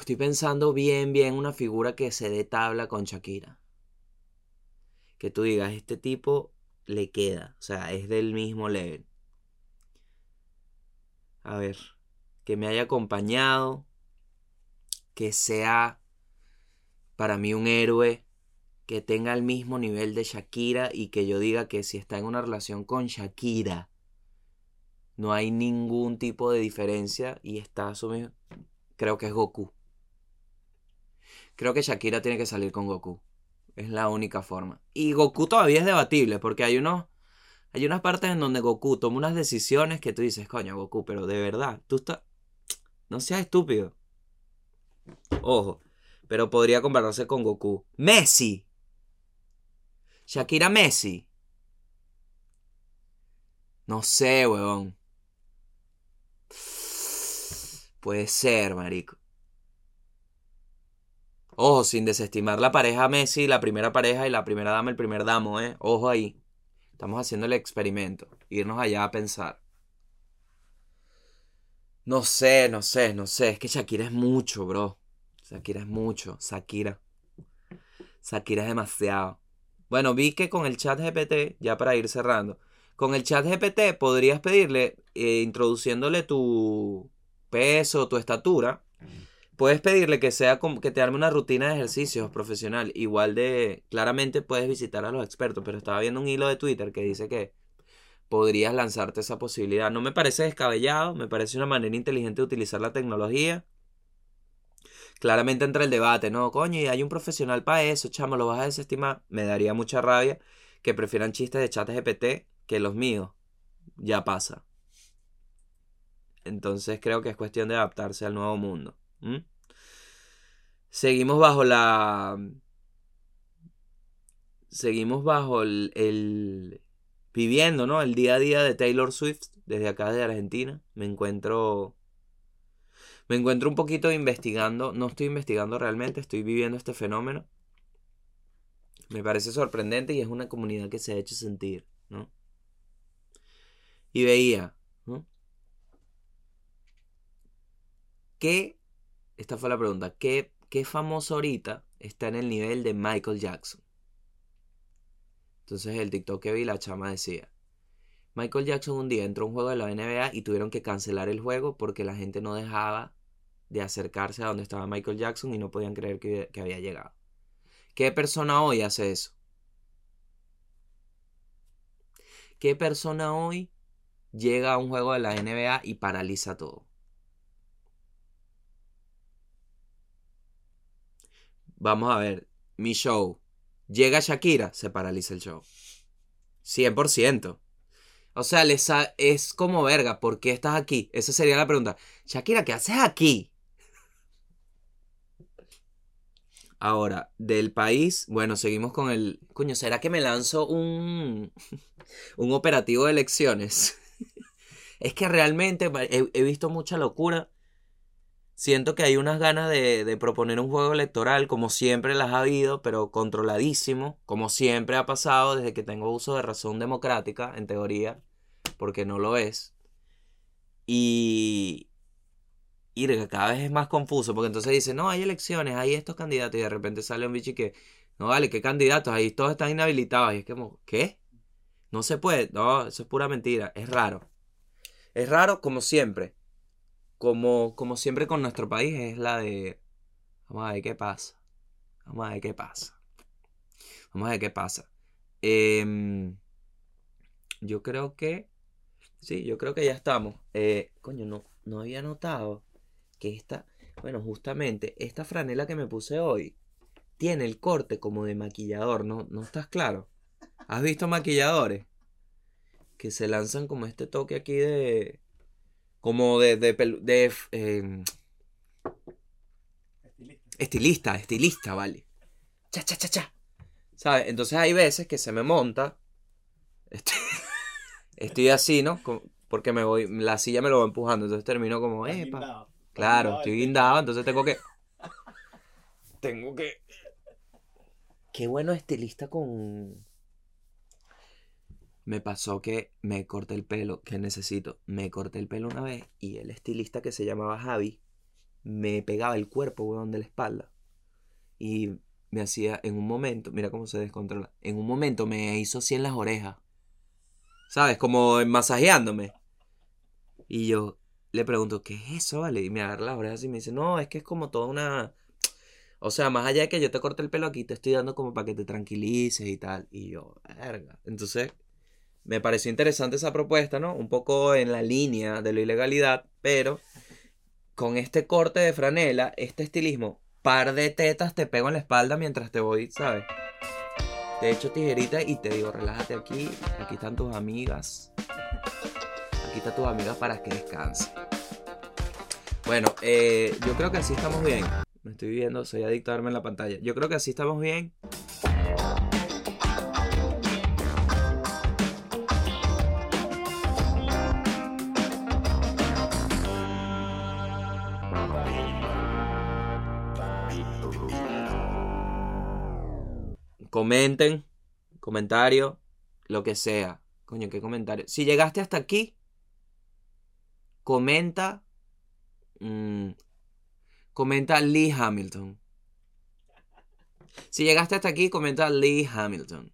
estoy pensando bien, bien una figura que se dé tabla con Shakira. Que tú digas, este tipo le queda, o sea, es del mismo level. A ver, que me haya acompañado, que sea para mí un héroe, que tenga el mismo nivel de Shakira y que yo diga que si está en una relación con Shakira, no hay ningún tipo de diferencia y está asumido. Creo que es Goku. Creo que Shakira tiene que salir con Goku. Es la única forma. Y Goku todavía es debatible porque hay unos. Hay unas partes en donde Goku toma unas decisiones que tú dices, coño, Goku, pero de verdad, tú estás. No seas estúpido. Ojo, pero podría compararse con Goku. Messi. Shakira Messi. No sé, weón. Puede ser, marico. Ojo, sin desestimar la pareja Messi, la primera pareja y la primera dama, el primer damo, ¿eh? Ojo ahí. Estamos haciendo el experimento. Irnos allá a pensar. No sé, no sé, no sé. Es que Shakira es mucho, bro. Shakira es mucho. Shakira. Shakira es demasiado. Bueno, vi que con el chat GPT, ya para ir cerrando, con el chat GPT podrías pedirle, eh, introduciéndole tu peso, tu estatura, Puedes pedirle que sea como que te arme una rutina de ejercicios profesional. Igual de. Claramente puedes visitar a los expertos, pero estaba viendo un hilo de Twitter que dice que podrías lanzarte esa posibilidad. No me parece descabellado, me parece una manera inteligente de utilizar la tecnología. Claramente entra el debate, ¿no? Coño, y hay un profesional para eso, chamo, lo vas a desestimar. Me daría mucha rabia que prefieran chistes de chat GPT que los míos. Ya pasa. Entonces creo que es cuestión de adaptarse al nuevo mundo. Seguimos bajo la... Seguimos bajo el, el, Viviendo, ¿no? El día a día de Taylor Swift desde acá de Argentina. Me encuentro... Me encuentro un poquito investigando. No estoy investigando realmente, estoy viviendo este fenómeno. Me parece sorprendente y es una comunidad que se ha hecho sentir, ¿no? Y veía, ¿no? ¿Qué esta fue la pregunta. ¿Qué, ¿Qué famoso ahorita está en el nivel de Michael Jackson? Entonces el TikTok que vi, la chama decía, Michael Jackson un día entró a un juego de la NBA y tuvieron que cancelar el juego porque la gente no dejaba de acercarse a donde estaba Michael Jackson y no podían creer que, que había llegado. ¿Qué persona hoy hace eso? ¿Qué persona hoy llega a un juego de la NBA y paraliza todo? Vamos a ver, mi show. Llega Shakira, se paraliza el show. 100%. O sea, es como verga, ¿por qué estás aquí? Esa sería la pregunta. Shakira, ¿qué haces aquí? Ahora, del país, bueno, seguimos con el... Coño, ¿será que me lanzo un, un operativo de elecciones? es que realmente he, he, visto mucha locura. Siento que hay unas ganas de, de, proponer un juego electoral, como siempre las ha habido, pero controladísimo, como siempre ha pasado desde que tengo uso de razón democrática, en teoría, porque no lo es. Y, y cada vez es más confuso, porque entonces dice, no, hay elecciones, hay estos candidatos, y de repente sale un bicho y que, no vale, ¿qué candidatos? Ahí todos están inhabilitados, y es como, ¿qué? No se puede, no, eso es pura mentira, es raro. Es raro como siempre, como, como siempre con nuestro país, es la de, vamos a ver qué pasa, vamos a ver qué pasa, vamos a ver qué pasa. Em, yo creo que, sí, yo creo que ya estamos. Eh, coño, no, no había notado que esta, bueno, justamente esta franela que me puse hoy tiene el corte como de maquillador, ¿no? ¿No estás claro? ¿Has visto maquilladores? Que se lanzan como este toque aquí de... Como de... de, de, em, estilista. estilista, vale. Cha, cha, cha, cha. ¿Sabes? Entonces hay veces que se me monta. Estoy, estoy así, ¿no? Porque me voy, la silla me lo va empujando. Entonces termino como, epa. Claro, estoy guindado, entonces tengo que. Tengo que. Qué bueno estilista con. Me pasó que me corté el pelo, que necesito. Me corté el pelo una vez y el estilista que se llamaba Javi me pegaba el cuerpo, weón, de la espalda. Y me hacía en un momento, mira cómo se descontrola. En un momento me hizo así en las orejas. ¿Sabes? Como masajeándome. Y yo, le pregunto, ¿qué es eso, vale? Y me agarra las orejas y me dice, no, es que es como toda una... O sea, más allá de que yo te corte el pelo aquí, te estoy dando como para que te tranquilices y tal. Y yo, verga. Entonces, me pareció interesante esa propuesta, ¿no? Un poco en la línea de la ilegalidad, pero con este corte de franela, este estilismo, par de tetas te pego en la espalda mientras te voy, ¿sabes? Te echo tijerita y te digo, relájate aquí, aquí están tus amigas. Aquí están tus amigas para que descansen. Bueno, eh, yo creo que así estamos bien. Me estoy viendo, soy adicto a verme en la pantalla. Yo creo que así estamos bien. Comenten, comentario, lo que sea. Coño, qué comentario. Si llegaste hasta aquí, comenta Mm, comenta Lee Hamilton. Si llegaste hasta aquí, comenta Lee Hamilton.